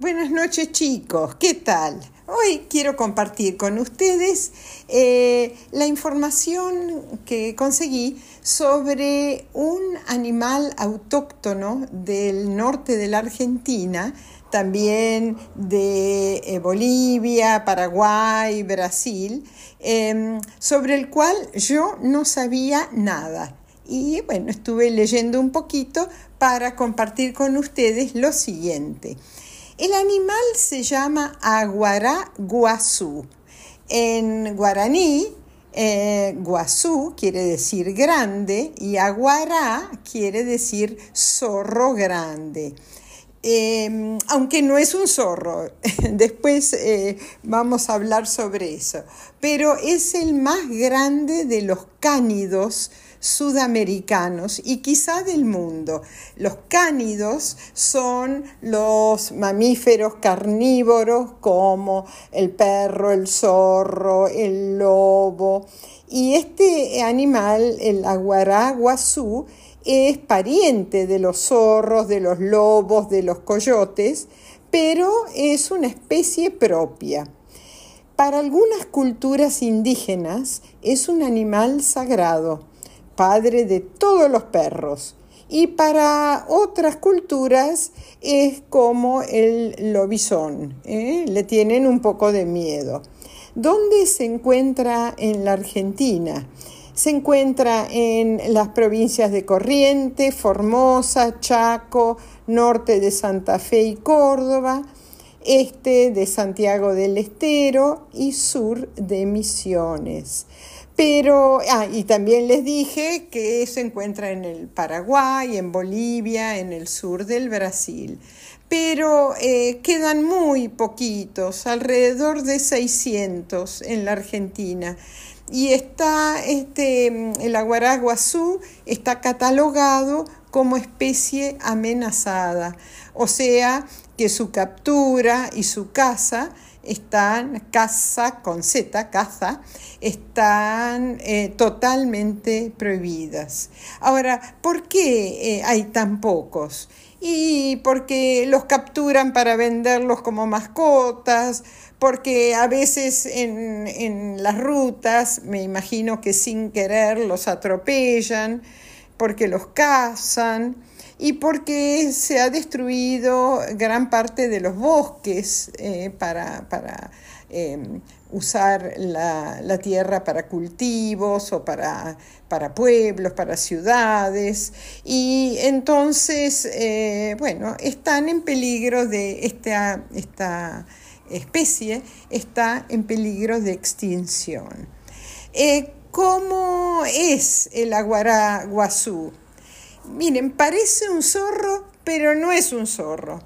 Buenas noches chicos, ¿qué tal? Hoy quiero compartir con ustedes eh, la información que conseguí sobre un animal autóctono del norte de la Argentina, también de eh, Bolivia, Paraguay, Brasil, em, sobre el cual yo no sabía nada. Y bueno, estuve leyendo un poquito para compartir con ustedes lo siguiente. El animal se llama aguará guazú. En guaraní, eh, guazú quiere decir grande y aguará quiere decir zorro grande. Em, aunque no es un zorro, después eh, vamos a hablar sobre eso, pero es el más grande de los cánidos sudamericanos y quizá del mundo. Los cánidos son los mamíferos carnívoros como el perro, el zorro, el lobo. Y este animal, el aguaraguazú, es pariente de los zorros, de los lobos, de los coyotes, pero es una especie propia. Para algunas culturas indígenas es un animal sagrado padre de todos los perros. Y para otras culturas es como el lobizón, ¿eh? le tienen un poco de miedo. ¿Dónde se encuentra en la Argentina? Se encuentra en las provincias de Corrientes, Formosa, Chaco, norte de Santa Fe y Córdoba, este de Santiago del Estero y sur de Misiones. Pero, ah, y también les dije que se encuentra en el Paraguay, en Bolivia, en el sur del Brasil. Pero eh, quedan muy poquitos, alrededor de 600 en la Argentina. Y está este, el aguaraguazú está catalogado como especie amenazada, o sea que su captura y su caza están, caza con Z, caza, están eh, totalmente prohibidas. Ahora, ¿por qué eh, hay tan pocos? Y porque los capturan para venderlos como mascotas, porque a veces en, en las rutas, me imagino que sin querer los atropellan, porque los cazan y porque se ha destruido gran parte de los bosques eh, para, em, usar la, tierra para cultivos o para, pueblos, para ciudades. Y entonces, eh, bueno, están en peligro de esta, esta especie, está en peligro de extinción. Eh, ¿Cómo es el aguaraguazú? Miren, parece un zorro, pero no es un zorro.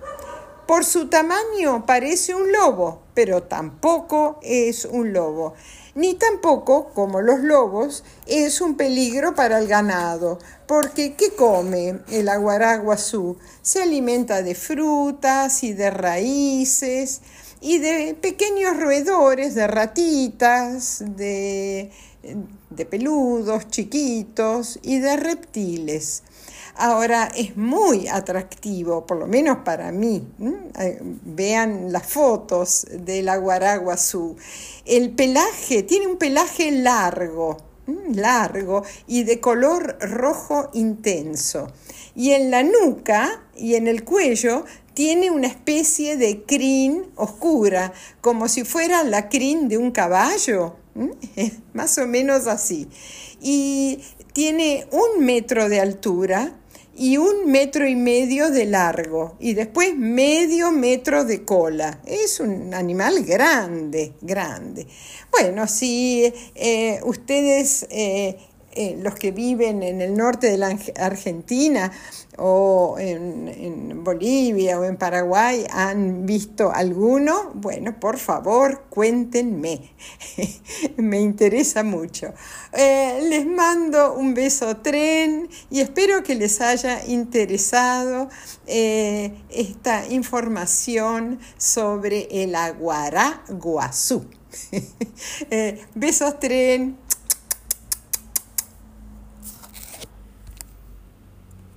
Por su tamaño parece un lobo, pero tampoco es un lobo. Ni tampoco, como los lobos, es un peligro para el ganado, porque ¿qué come el aguaraguazú? Se alimenta de frutas y de raíces y de pequeños roedores, de ratitas, de, de peludos chiquitos y de reptiles. Ahora es muy atractivo, por lo menos para mí. Eh, vean las fotos del aguaraguazú. El pelaje tiene un pelaje largo, largo y de color rojo intenso. Y en la nuca y en el cuello tiene una especie de crin oscura, como si fuera la crin de un caballo, más o menos así. Y tiene un metro de altura y un metro y medio de largo y después medio metro de cola. Es un animal grande, grande. Bueno, si eh, ustedes eh, eh, los que viven en el norte de la Argentina o en, Bolivia o en Paraguay han visto alguno, bueno, por favor, cuéntenme. Me interesa mucho. Eh, les mando un beso tren y espero que les haya interesado eh, esta información sobre el aguará guazú. besos tren.